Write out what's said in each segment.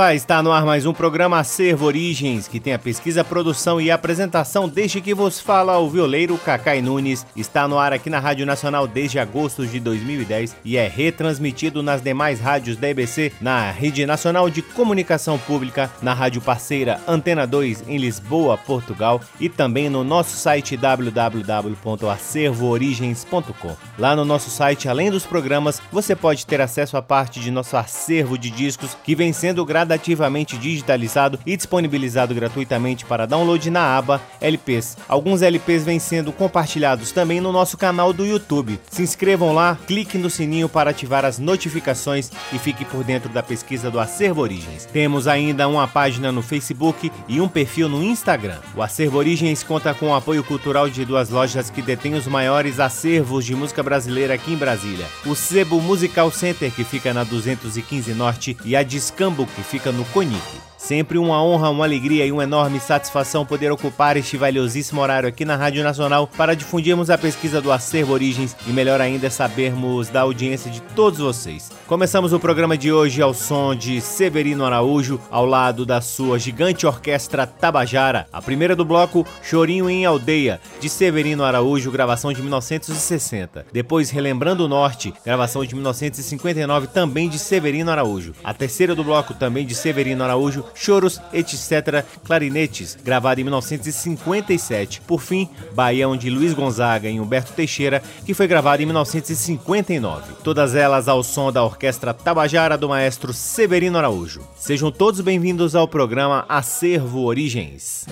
Olá, está no ar mais um programa Acervo Origens, que tem a pesquisa, produção e apresentação desde que vos fala o violeiro Cacai Nunes. Está no ar aqui na Rádio Nacional desde agosto de 2010 e é retransmitido nas demais rádios da EBC, na Rede Nacional de Comunicação Pública, na rádio parceira Antena 2 em Lisboa, Portugal e também no nosso site www.acervoorigens.com. Lá no nosso site, além dos programas, você pode ter acesso a parte de nosso acervo de discos que vem sendo gratuito gradativamente digitalizado e disponibilizado gratuitamente para download na aba LPs. Alguns LPs vêm sendo compartilhados também no nosso canal do YouTube. Se inscrevam lá, clique no sininho para ativar as notificações e fique por dentro da pesquisa do Acervo Origens. Temos ainda uma página no Facebook e um perfil no Instagram. O Acervo Origens conta com o apoio cultural de duas lojas que detêm os maiores acervos de música brasileira aqui em Brasília. O Sebo Musical Center, que fica na 215 Norte, e a Discambo, que fica fica no Conic. Sempre uma honra, uma alegria e uma enorme satisfação poder ocupar este valiosíssimo horário aqui na Rádio Nacional para difundirmos a pesquisa do acervo Origens e melhor ainda sabermos da audiência de todos vocês. Começamos o programa de hoje ao som de Severino Araújo, ao lado da sua gigante orquestra Tabajara. A primeira do bloco, Chorinho em Aldeia, de Severino Araújo, gravação de 1960. Depois, Relembrando o Norte, gravação de 1959, também de Severino Araújo. A terceira do bloco, também de Severino Araújo, Choros, etc. Clarinetes, gravado em 1957. Por fim, Baião de Luiz Gonzaga e Humberto Teixeira, que foi gravado em 1959. Todas elas ao som da orquestra Tabajara do maestro Severino Araújo. Sejam todos bem-vindos ao programa Acervo Origens.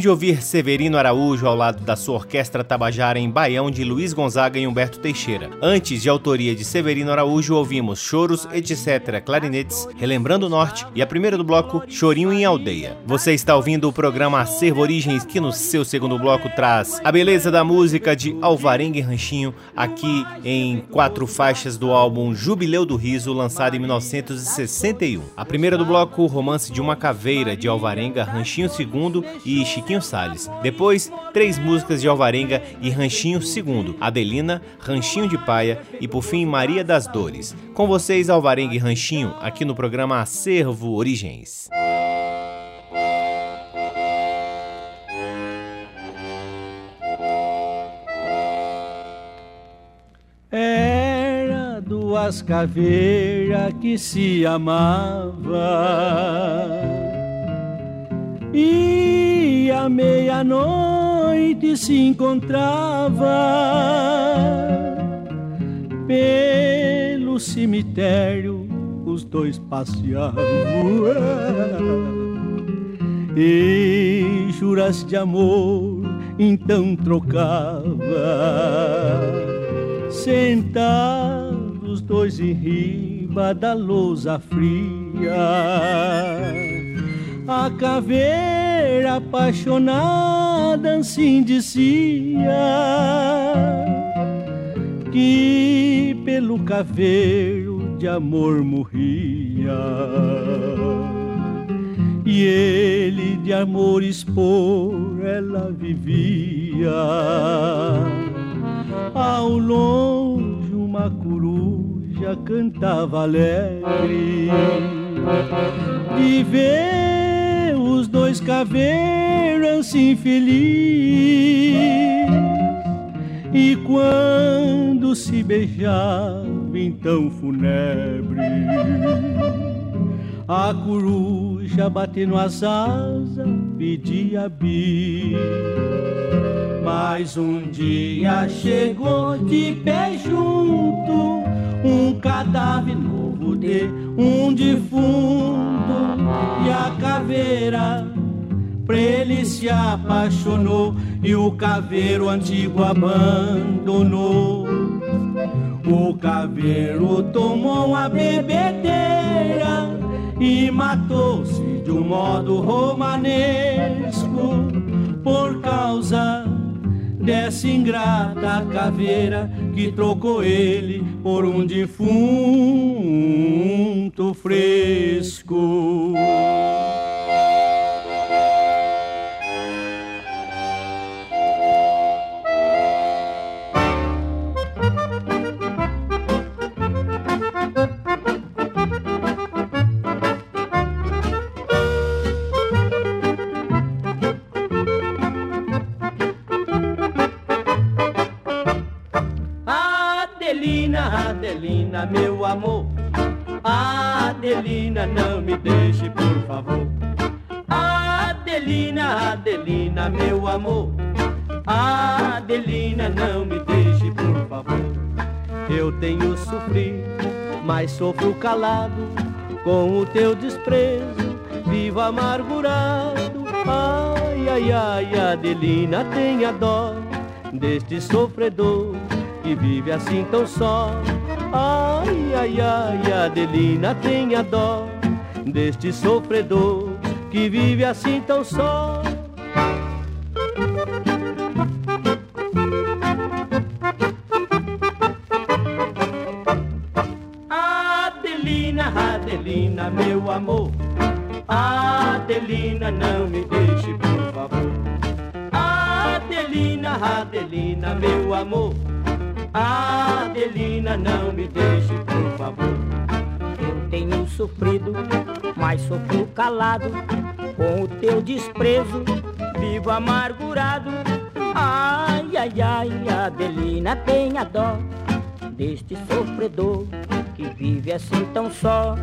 Acabamos de ouvir Severino Araújo ao lado da sua orquestra Tabajara em Baião de Luiz Gonzaga e Humberto Teixeira. Antes, de autoria de Severino Araújo, ouvimos Choros, etc., Clarinetes, Relembrando o Norte e a primeira do bloco, Chorinho em Aldeia. Você está ouvindo o programa Acervo Origens, que no seu segundo bloco traz a beleza da música de Alvarenga e Ranchinho, aqui em quatro faixas do álbum Jubileu do Riso, lançado em 1961. A primeira do bloco, Romance de uma Caveira, de Alvarenga, Ranchinho II e Chiquinho Salles. Depois, três músicas de Alvarenga e Ranchinho II, Adelina, Ranchinho de Paia e por fim Maria das Dores. Com vocês, Alvarenga e Ranchinho, aqui no programa Acervo Origens. Era duas caveiras que se amava e à meia-noite se encontrava pelo cemitério os dois passeavam e juras de amor então trocava. Sentados os dois em riba da lousa fria a caveira apaixonada assim dizia que pelo caveiro de amor morria. E ele de amor expor ela vivia. Ao longe uma coruja cantava alegre. De ver os dois caveiros assim felizes e quando se beijava então fúnebre a coruja batendo as asas pedia bis. Mas um dia chegou de pé junto um cadáver novo de um defunto. E a caveira pra ele se apaixonou. E o caveiro antigo abandonou. O caveiro tomou uma bebedeira e matou-se de um modo romanesco. Por causa dessa ingrata caveira que trocou ele por um defunto fresco. Adelina, meu amor. Adelina, não me deixe, por favor. Adelina, Adelina, meu amor. Adelina, não me deixe, por favor. Eu tenho sofrido, mas sofro calado com o teu desprezo. Vivo amargurado, ai, Ai, ai, Adelina, tenha dó deste sofredor que vive assim tão só. Ai, ai, ai, Adelina, tenha dó deste sofredor que vive assim tão só. Calado com o teu desprezo, vivo amargurado. Ai, ai, ai, Adelina, tenha dó deste sofredor que vive assim tão só.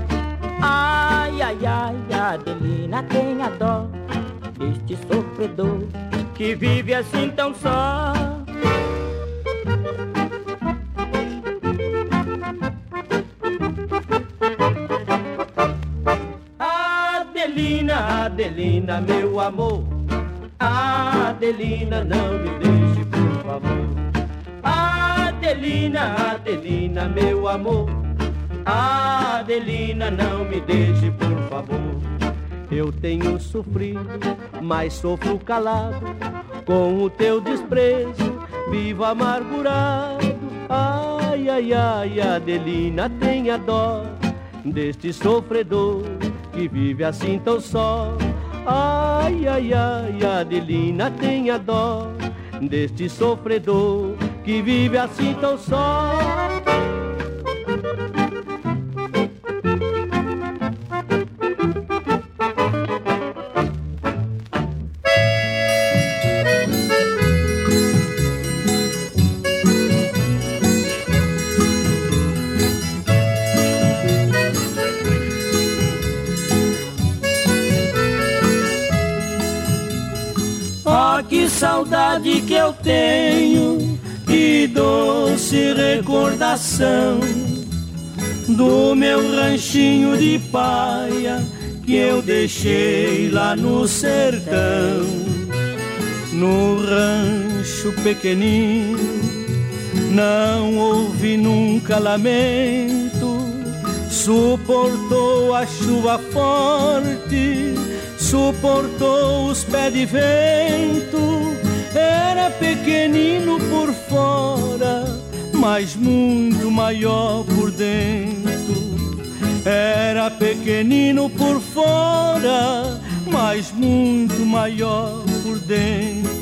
Ai, ai, ai, Adelina, tenha dó deste sofredor que vive assim tão só. Adelina, meu amor. Adelina, não me deixe, por favor. Adelina, Adelina, meu amor. Adelina, não me deixe, por favor. Eu tenho sofrido, mas sofro calado com o teu desprezo, vivo amargurado. Ai, ai, ai, Adelina, tenha dó deste sofredor que vive assim tão só. Ai, ai, ai, Adelina, tenha dó deste sofredor que vive assim tão só. Tenho, que doce recordação do meu ranchinho de paia que eu deixei lá no sertão. No rancho pequenino, não houve nunca lamento, suportou a chuva forte suportou os pés de vento. Era pequenino por fora, mas muito maior por dentro. Era pequenino por fora, mas muito maior por dentro.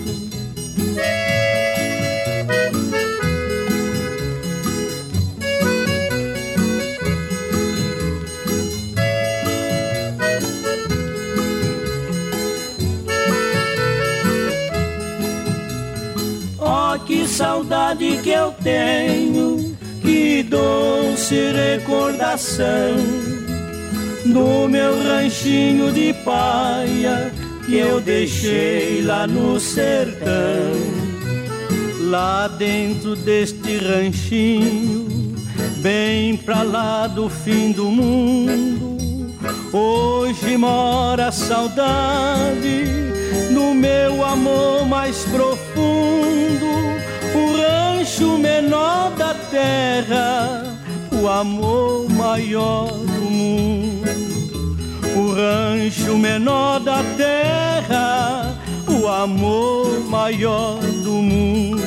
Saudade que eu tenho, que doce recordação do meu ranchinho de paia que eu deixei lá no sertão. Lá dentro deste ranchinho, bem pra lá do fim do mundo, hoje mora a saudade no meu amor mais profundo, rancho menor da terra, o amor maior do mundo. O rancho menor da terra, o amor maior do mundo.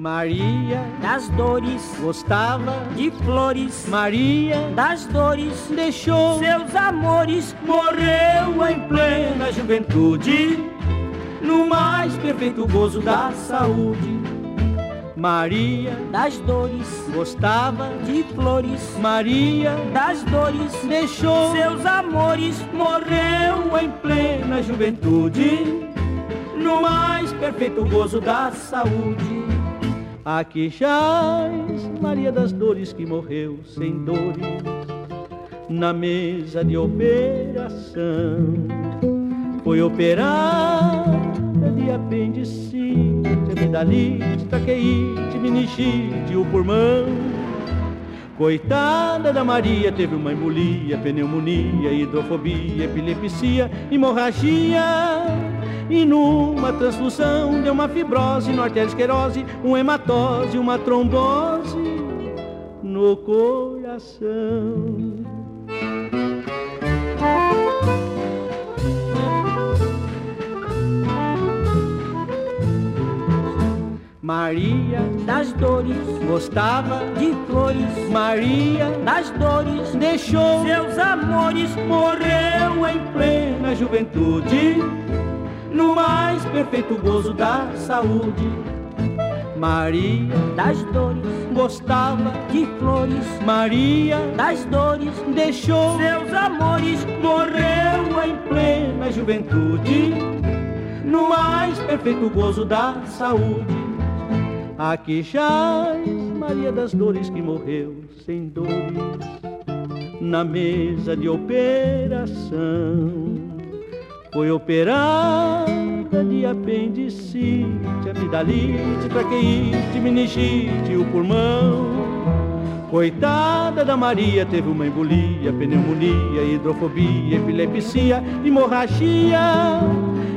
Maria Das dores, gostava de flores, Maria das dores, deixou seus amores, morreu em plena juventude, no mais perfeito gozo da saúde. Maria das dores, gostava de flores, Maria das dores, deixou seus amores, morreu em plena juventude, no mais perfeito gozo da saúde. Aqui jaz Maria das Dores que morreu sem dores na mesa de operação. Foi operada de apendicite, amidalite, traqueite, meningite, o pulmão. Coitada da Maria, teve uma embolia, pneumonia, hidrofobia, epilepsia, hemorragia. E numa transfusão deu uma fibrose, no arteriosclerose, uma hematose, uma trombose no coração. Maria das dores gostava de flores. Maria das dores deixou seus amores. Morreu em plena juventude, no mais perfeito gozo da saúde. Maria das dores gostava de flores. Maria das dores deixou seus amores. Morreu em plena juventude, no mais perfeito gozo da saúde. Aqui jaz Maria das Dores que morreu sem dores na mesa de operação. Foi operada de apendicite, amidalite, traqueite, meningite, o pulmão. Coitada da Maria, teve uma embolia, pneumonia, hidrofobia, epilepsia, hemorragia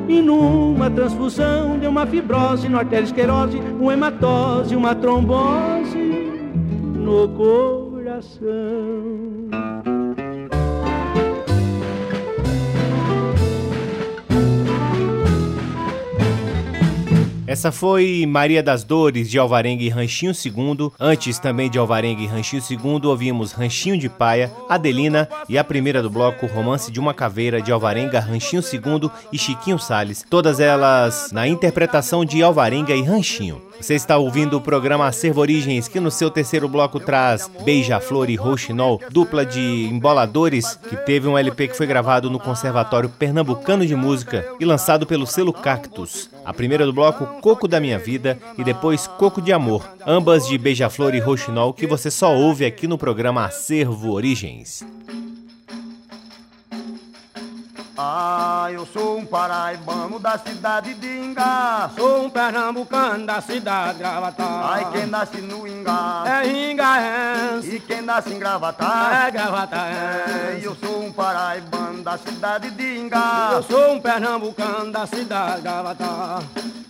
e numa transfusão deu uma fibrose no arteriosclerose, uma hematose, uma trombose no coração. Essa foi Maria das Dores de Alvarenga e Ranchinho II. Antes também de Alvarenga e Ranchinho II, ouvimos Ranchinho de Paia, Adelina e a primeira do bloco, Romance de uma Caveira de Alvarenga, Ranchinho II e Chiquinho Sales. Todas elas na interpretação de Alvarenga e Ranchinho. Você está ouvindo o programa Acervo Origens, que no seu terceiro bloco traz Beija-Flor e Rouxinol, dupla de emboladores, que teve um LP que foi gravado no Conservatório Pernambucano de Música e lançado pelo selo Cactus. A primeira do bloco, Coco da Minha Vida, e depois Coco de Amor, ambas de Beija-Flor e Rouxinol, que você só ouve aqui no programa Acervo Origens. Ah, eu sou um paraibano da cidade de Ingá. Sou um pernambucano da cidade de Gravatar. Ai, quem nasce no Ingá é Ingaense. E quem nasce em Gravatar é Gravataense. É, eu sou um paraibano da cidade de Ingá. Eu sou um pernambucano da cidade de Gravatar.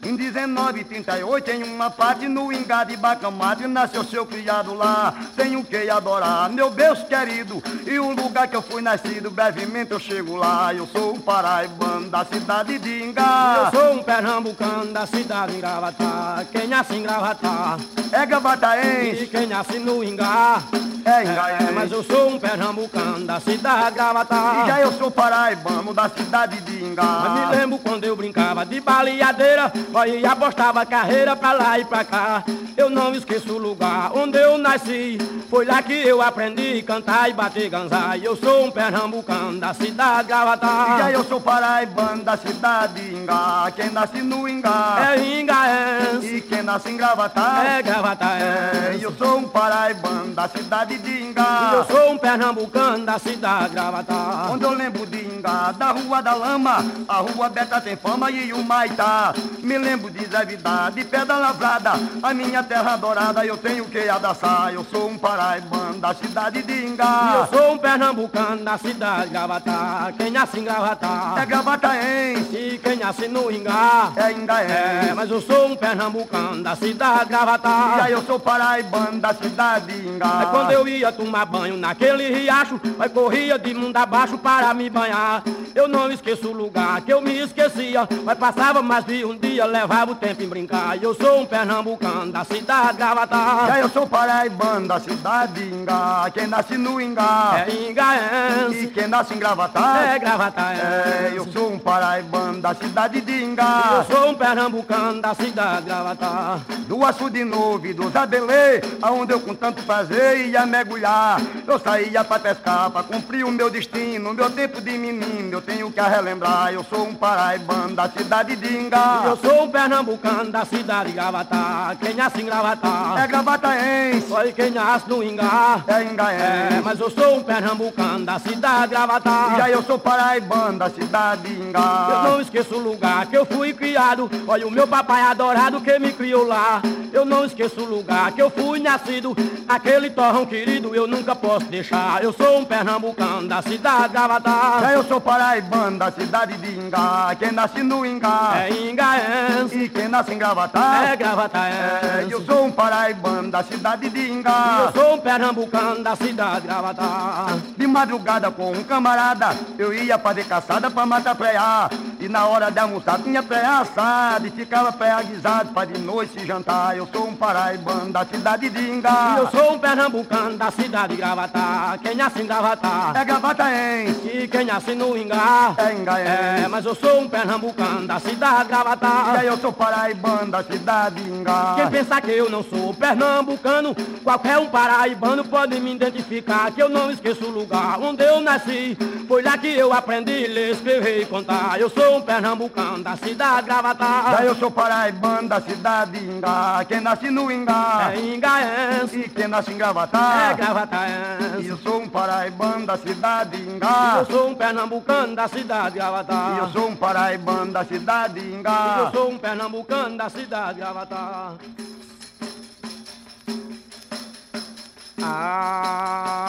Em 1938, em uma parte no Ingá de Bacamate, nasceu seu criado lá. Tenho que adorar, meu Deus querido. E o lugar que eu fui nascido, brevemente eu chego lá. Eu sou um paraibano da cidade de Ingá. Eu sou um pernambucano da cidade de Gravatar. Quem nasce em Gravatar é gravataense. E quem nasce no Ingá é Ingaense. É, mas eu sou um pernambucano da cidade de Gravatar. E já eu sou paraibano da cidade de Ingá. Mas me lembro quando eu brincava de baleadeira. E apostava carreira pra lá e pra cá. Eu não esqueço o lugar onde eu nasci. Foi lá que eu aprendi a cantar e bater ganzar. Eu sou um pernambucano da cidade de Gravatar. E já eu sou paraibano da cidade de Ingá. Quem nasce no Ingá é Ingaense. E quem nasce em Gravatar é Gravataense. É, eu sou um paraibano da cidade de Ingá. E eu sou um pernambucano da cidade de Gravatar. Quando eu lembro de Ingá, da Rua da Lama, a Rua Beta tem fama e o Maitá. Me lembro de Zé Vidar, de Pedra Lavrada, a minha terra adorada, eu tenho que abraçar. Eu sou um paraibano da cidade de Ingá. E eu sou um pernambucano da cidade de Gravatar. Quem nasce em Gravatar é Gravataense. E quem nasce no Ingá é Ingaense. É, mas eu sou um pernambucano da cidade de Gravatar. E aí eu sou paraibano da cidade de Ingá. É quando eu ia tomar banho naquele riacho, aí corria de mundo abaixo para me banhar. Eu não esqueço o lugar que eu me esquecia, mas passava mais de um dia, levava o tempo em brincar. Eu sou um pernambucano da cidade de. Já eu sou paraibano da cidade de Ingá. Quem nasce no Ingá é Ingaense. E quem nasce em Gravatar é Gravatar. É, eu sou um paraibano da cidade de Ingá. Eu sou um pernambucano da cidade de Gravatá. Do açude de novo e do Zabelê, aonde eu com tanto prazer ia mergulhar. Eu saía pra pescar, pra cumprir o meu destino, meu tempo de menino, eu tenho que relembrar. Eu sou um paraibano da cidade de Ingá. Eu sou um pernambucano da cidade de Gravatá. Quem nasce em Gravatá É gravataense, foi quem nasce no Ingá. é É, ingaense. mas eu sou um pernambucano da cidade de Gravatá. Já eu sou paraibano da cidade de Eu Ingá. não esqueço o lugar que eu fui criado. Olha o meu papai adorado que me criou lá. Eu não esqueço o lugar que eu fui nascido. Aquele torrão querido eu nunca posso deixar. Eu sou um pernambucano da cidade de Gravatá. Já eu sou paraibano da cidade de Ingá. Quem nasce no Ingá É e quem nasce em Gravatá. é É, gravataense. eu sou um paraibano da cidade de Ingá. Eu sou um pernambucano da cidade de Gravatá. De madrugada com um camarada, eu ia fazer caçada pra matar preá. E na hora de almoçar tinha preá assado e ficava preá guisado pra de noite jantar. Eu sou um paraibano da cidade de Ingá. Eu sou um pernambucano da cidade de Gravatá. Quem nasce em Gravatá É gravataense, e quem nasce no Ingá. é ingaense. É, mas eu sou um pernambucano da cidade de E Gravatá. Aí eu sou paraibano da cidade de Ingá. Quem pensar que eu não sou pernambucano, qualquer um paraibano pode me identificar. Que eu não esqueço o lugar onde eu nasci. Foi lá que eu aprendi a ler, escrever e contar. Eu sou um pernambucano da cidade de Gravatá. Já eu sou paraibano da cidade de Ingá. Quem nasce no Ingá É ingaense, e quem nasce em é Gravatá. gravataense. Eu sou um paraibano da cidade de Ingá. Eu sou um pernambucano da cidade de Gravatá. Eu sou um paraibano da cidade de Ingá. Sou um pernambucano da cidade de. Ah,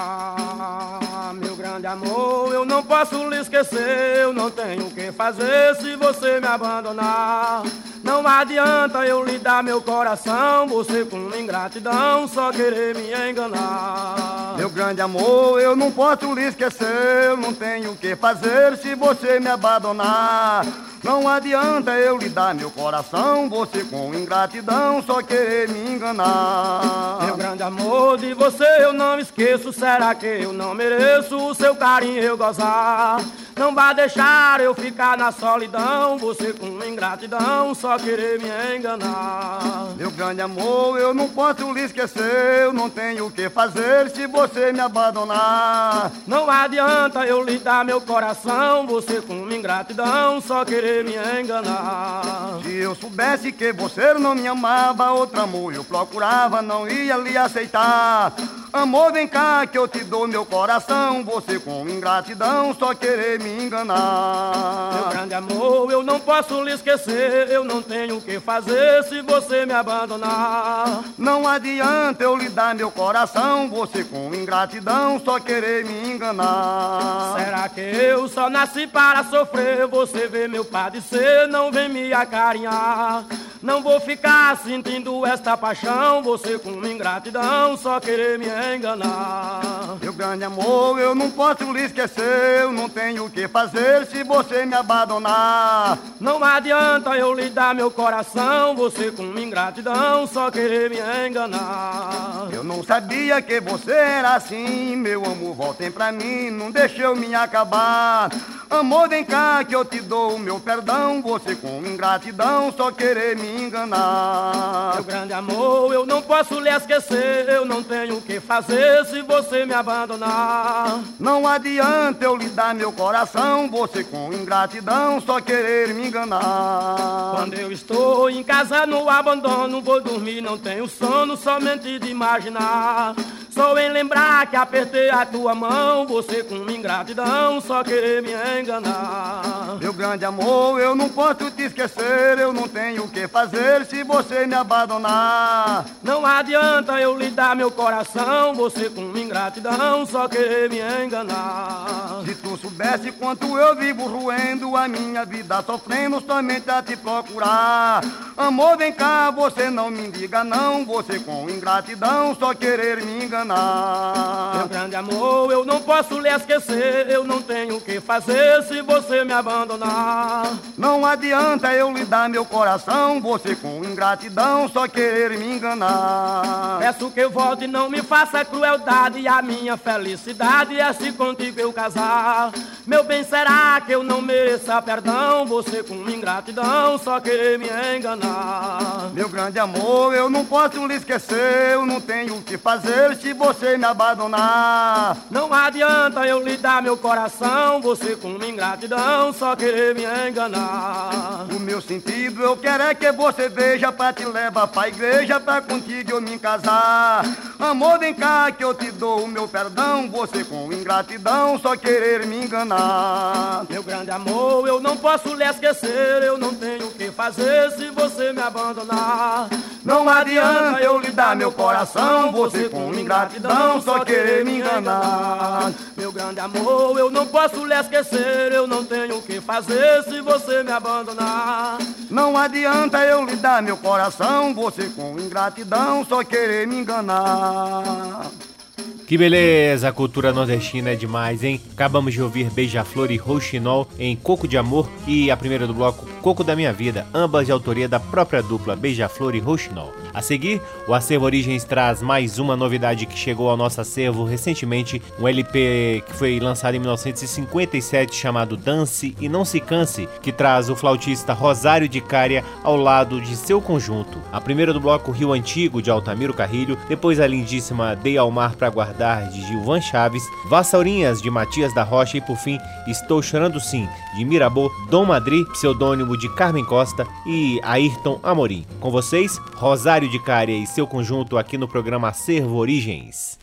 meu grande amor, eu não posso lhe esquecer. Eu não tenho o que fazer se você me abandonar. Não adianta eu lhe dar meu coração. Você com ingratidão só querer me enganar. Meu grande amor, eu não posso lhe esquecer, eu não tenho o que fazer se você me abandonar. Não adianta eu lhe dar meu coração, você com ingratidão só querer me enganar. Meu grande amor, de você eu não esqueço. Será que eu não mereço o seu carinho eu gozar? Não vá deixar eu ficar na solidão. Você com ingratidão só querer me enganar. Meu grande amor, eu não posso lhe esquecer, eu não tenho o que fazer se você me abandonar. Não adianta eu lhe dar meu coração. Você com ingratidão só querer me enganar. Se eu soubesse que você não me amava, outro amor eu procurava, não ia lhe aceitar. Amor, vem cá que eu te dou meu coração, você com ingratidão só querer me Meu enganar. grande amor, eu não posso lhe esquecer. Eu não tenho o que fazer se você me abandonar. Não adianta eu lhe dar meu coração, você com ingratidão só querer me enganar. Será que eu só nasci para sofrer? Você vê meu padecer, não vem me acarinhar. Não vou ficar sentindo esta paixão. Você com ingratidão só querer me enganar. Meu grande amor, eu não posso lhe esquecer, eu não tenho o que fazer se você me abandonar. Não adianta eu lhe dar meu coração. Você com ingratidão só querer me enganar. Eu não sabia que você era assim, meu amor, voltem pra mim, não deixe eu me acabar. Amor, vem cá que eu te dou o meu perdão, você com ingratidão só querer me enganar. Meu grande amor, eu não posso lhe esquecer. Eu não tenho o que fazer se você me abandonar. Não adianta eu lhe dar meu coração, você com ingratidão só querer me enganar. Quando eu estou em casa no abandono, vou dormir, não tenho sono, somente de imaginar. Só em lembrar que apertei a tua mão, você com ingratidão, só querer me enganar. Meu grande amor, eu não posso te esquecer, eu não tenho o que fazer se você me abandonar. Não adianta eu lhe dar meu coração, você com ingratidão, só querer me enganar. Se tu soubesse quanto eu vivo roendo a minha vida sofrendo somente a te procurar. Amor, vem cá, você não me diga não, você com ingratidão só querer me enganar. Meu grande amor, eu não posso lhe esquecer, eu não tenho o que fazer se você me abandonar. Não adianta eu lhe dar meu coração, você com ingratidão só querer me enganar. Peço que eu volte e não me faça crueldade, a minha felicidade é se contigo eu casar. Meu bem, será que eu não mereça perdão, você com ingratidão só querer me enganar? Meu grande amor, eu não posso lhe esquecer, eu não tenho o que fazer se você me abandonar. Não adianta eu lhe dar meu coração, você com ingratidão só querer me enganar. O meu sentido eu quero é que você veja pra te levar pra igreja, pra contigo eu me casar. Amor, vem cá que eu te dou o meu perdão, você com ingratidão só querer me enganar. Meu grande amor, eu não posso lhe esquecer, eu não tenho o que fazer se você me abandonar. Não adianta eu lhe dar meu coração, você com ingratidão só querer me enganar. Meu grande amor, eu não posso lhe esquecer, eu não tenho o que fazer se você me abandonar. Não adianta eu lhe dar meu coração, você com ingratidão só querer me enganar. Que beleza, a cultura nordestina é demais, hein? Acabamos de ouvir Beija-Flor e Rouxinol em Coco de Amor e a primeira do bloco Coco da Minha Vida, ambas de autoria da própria dupla Beija-Flor e Rouxinol. A seguir, o Acervo Origens traz mais uma novidade que chegou ao nosso acervo recentemente, um LP que foi lançado em 1957 chamado Dance e Não Se Canse, que traz o flautista Rosário de Cária ao lado de seu conjunto. A primeira do bloco Rio Antigo, de Altamiro Carrilho, depois a lindíssima Dei ao Mar para Guardar de Gilvan Chaves, Vassaurinhas de Matias da Rocha e por fim Estou Chorando Sim de Mirabô, Dom Madri, pseudônimo de Carmen Costa e Ayrton Amorim. Com vocês, Rosário de Cária e seu conjunto aqui no programa Acervo Origens.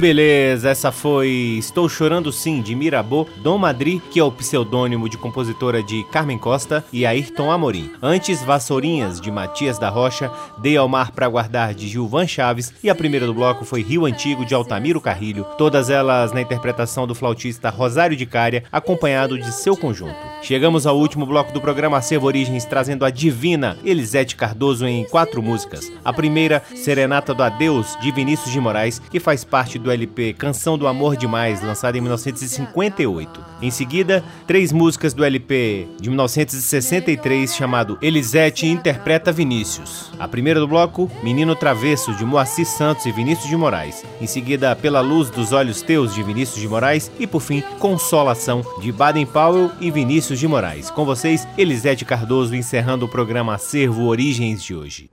Beleza, essa foi Estou Chorando Sim, de Mirabô, Dom Madri, que é o pseudônimo de compositora de Carmen Costa e Ayrton Amorim. Antes, Vassourinhas, de Matias da Rocha, Dei ao Mar para Guardar, de Gilvan Chaves, e a primeira do bloco foi Rio Antigo, de Altamiro Carrilho, todas elas na interpretação do flautista Rosário de Cária, acompanhado de seu conjunto. Chegamos ao último bloco do programa Acervo Origens, trazendo a divina Elisete Cardoso em quatro músicas. A primeira, Serenata do Adeus, de Vinícius de Moraes, que faz parte do LP Canção do Amor Demais, lançado em 1958. Em seguida, três músicas do LP de 1963, chamado Elisete Interpreta Vinícius. A primeira do bloco, Menino Travesso, de Moacir Santos e Vinícius de Moraes. Em seguida, Pela Luz dos Olhos Teus, de Vinícius de Moraes. E por fim, Consolação, de Baden Powell e Vinícius de Moraes. Com vocês, Elisete Cardoso, encerrando o programa Acervo Origens de hoje.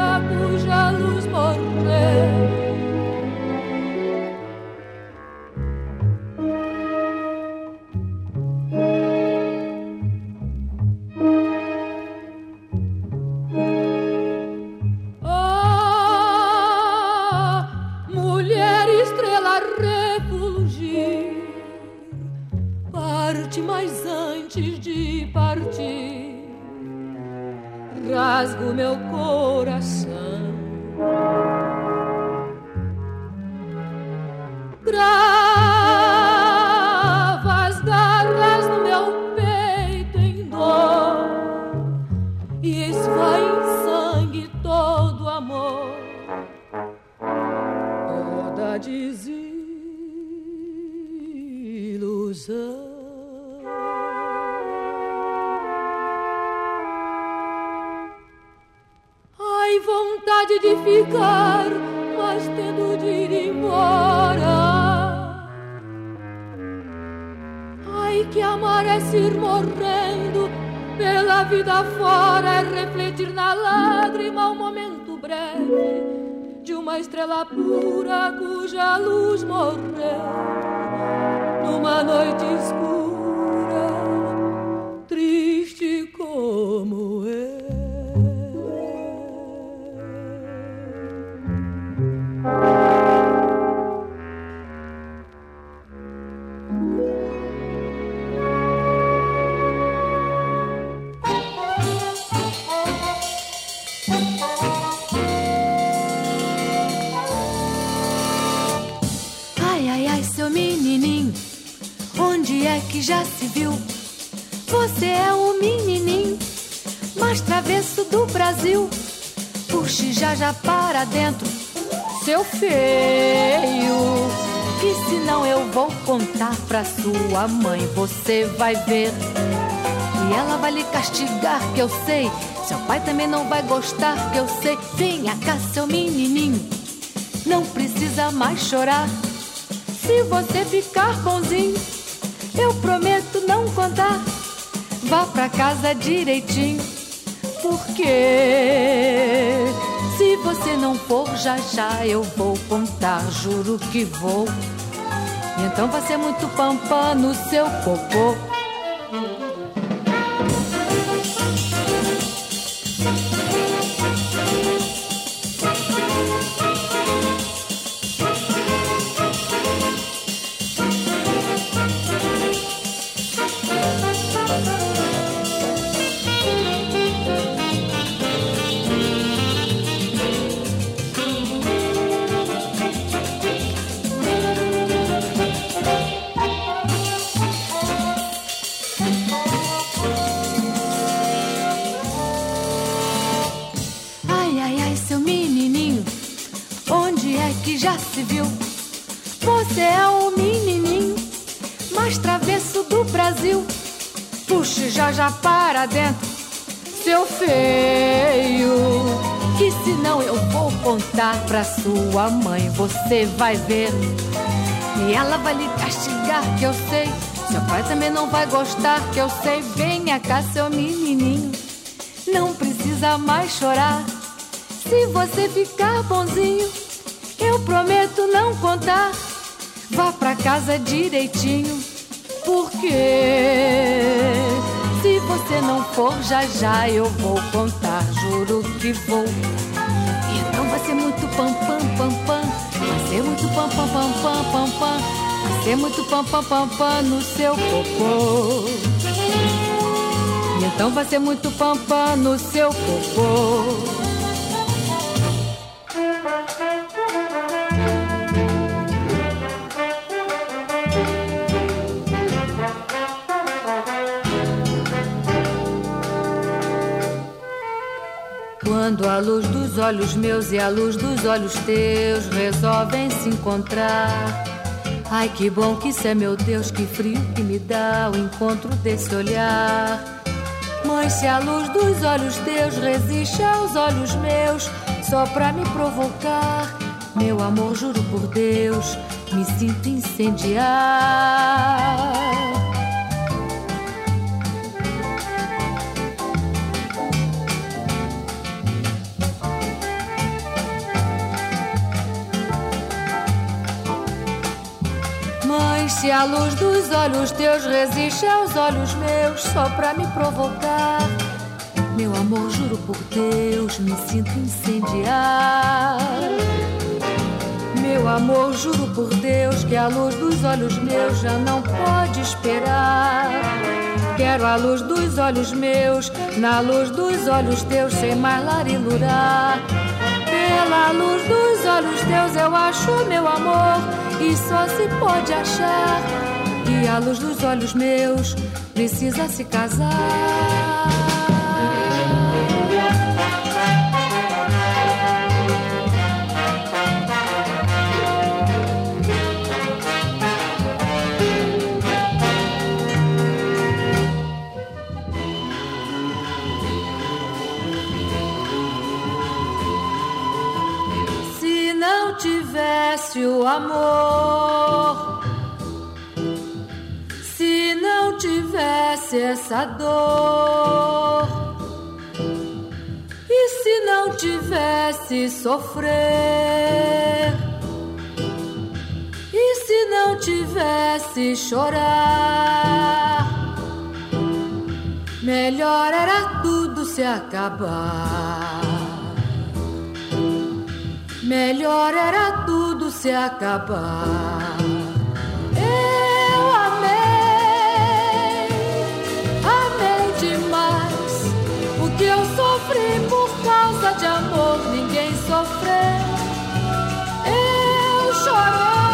la cuya luz morné já se viu. Você é o menininho mais travesso do Brasil. Puxe já já para dentro, seu feio. Que senão eu vou contar pra sua mãe, você vai ver. E ela vai lhe castigar, que eu sei. Seu pai também não vai gostar, que eu sei. Venha cá, seu menininho, não precisa mais chorar. Se você ficar bonzinho eu prometo não contar. Vá pra casa direitinho. Porque se você não for, já já eu vou contar. Juro que vou. Então vai ser muito pampa no seu popô. Sua mãe, você vai ver. E ela vai lhe castigar, que eu sei. Seu pai também não vai gostar, que eu sei. Venha cá, seu menininho. Não precisa mais chorar. Se você ficar bonzinho, eu prometo não contar. Vá pra casa direitinho, porque se você não for, já já eu vou contar, juro que vou. Ser muito pam pam pam pam, vai ser muito pam pam pam pam pam pam, vai ser muito pam pam pam pam no seu popô. Então vai ser muito pam pam no seu popô. Quando a luz dos olhos meus e a luz dos olhos teus resolvem se encontrar. Ai, que bom que isso é, meu Deus, que frio que me dá o encontro desse olhar. Mas se a luz dos olhos teus resiste aos olhos meus, só pra me provocar, meu amor, juro por Deus, me sinto incendiar. Se a luz dos olhos teus resiste aos olhos meus só pra me provocar. Meu amor, juro por Deus, me sinto incendiar. Meu amor, juro por Deus que a luz dos olhos meus já não pode esperar. Quero a luz dos olhos meus, na luz dos olhos teus, sem mais larilurar. Pela luz dos olhos teus eu acho meu amor e só se pode achar que a luz dos olhos meus precisa se casar. Tivesse o amor, se não tivesse essa dor, e se não tivesse sofrer, e se não tivesse chorar, melhor era tudo se acabar. Melhor era tudo se acabar. Eu amei, amei demais. O que eu sofri por causa de amor, ninguém sofreu. Eu chorei,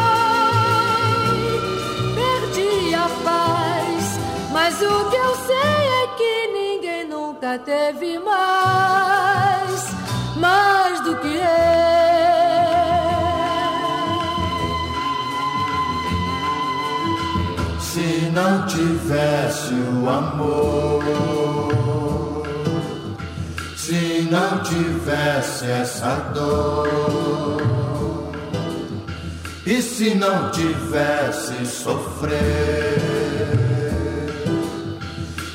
perdi a paz. Mas o que eu sei é que ninguém nunca teve mais, mais do que eu. Não tivesse o amor, se não tivesse essa dor, e se não tivesse sofrer,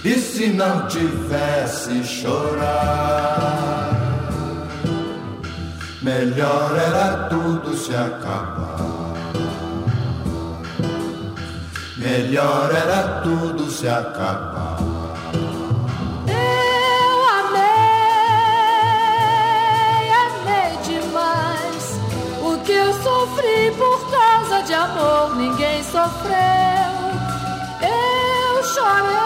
e se não tivesse chorar, melhor era tudo se acabar. Melhor era tudo se acabar. Eu amei, amei demais. O que eu sofri por causa de amor, ninguém sofreu. Eu chorei,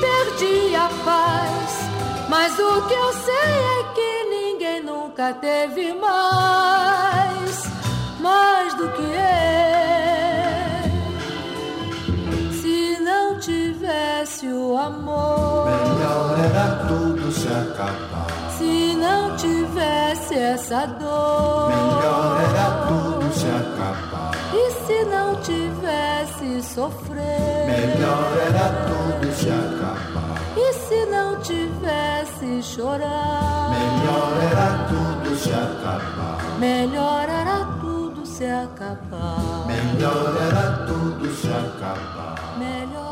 perdi a paz. Mas o que eu sei é que ninguém nunca teve mais, mais do que eu. O amor. Melhor era tudo se acabar. Se não tivesse essa dor. Melhor era tudo se acabar. E se não tivesse sofrer. Melhor era tudo se acabar. E se não tivesse chorar? Melhor era tudo se acabar. Melhor era tudo se acabar. Melhor era tudo se acabar. Melhor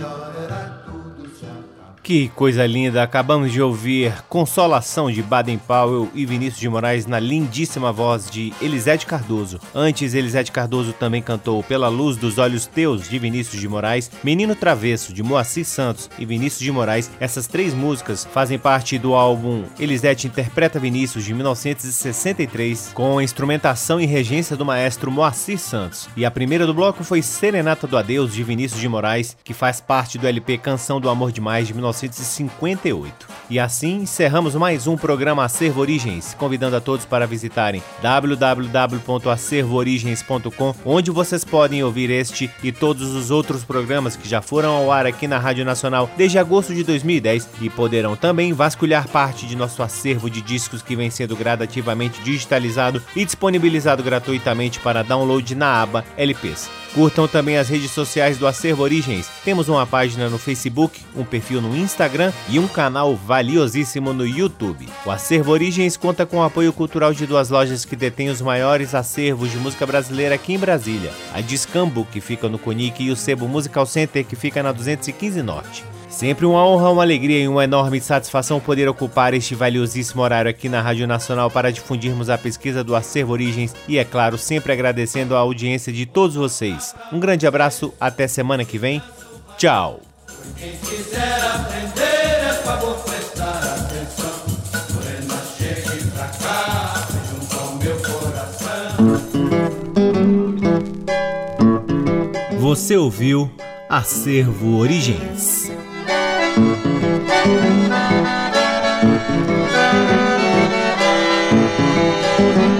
Era tudo se. Que coisa linda! Acabamos de ouvir Consolação de Baden Powell e Vinícius de Moraes na lindíssima voz de Elisete Cardoso. Antes, Elisete Cardoso também cantou Pela Luz dos Olhos Teus de Vinícius de Moraes, Menino Travesso de Moacir Santos e Vinícius de Moraes. Essas três músicas fazem parte do álbum Elisete Interpreta Vinícius de 1963, com a instrumentação e regência do maestro Moacir Santos. E a primeira do bloco foi Serenata do Adeus de Vinícius de Moraes, que faz parte do LP Canção do Amor Demais de 19 1958. E assim encerramos mais um programa Acervo Origens, convidando a todos para visitarem www.acervoorigens.com, onde vocês podem ouvir este e todos os outros programas que já foram ao ar aqui na Rádio Nacional desde agosto de 2010 e poderão também vasculhar parte de nosso acervo de discos que vem sendo gradativamente digitalizado e disponibilizado gratuitamente para download na aba LPs. Curtam também as redes sociais do Acervo Origens. Temos uma página no Facebook, um perfil no Instagram e um canal valiosíssimo no YouTube. O Acervo Origens conta com o apoio cultural de duas lojas que detêm os maiores acervos de música brasileira aqui em Brasília: a Discambo, que fica no Conic, e o Sebo Musical Center, que fica na 215 Norte. Sempre uma honra, uma alegria e uma enorme satisfação poder ocupar este valiosíssimo horário aqui na Rádio Nacional para difundirmos a pesquisa do Acervo Origens e, é claro, sempre agradecendo a audiência de todos vocês. Um grande abraço, até semana que vem. Tchau! Quem quiser aprender é favor prestar atenção. Morena, chegue pra cá, junto ao meu coração. Você ouviu Acervo Origens. Música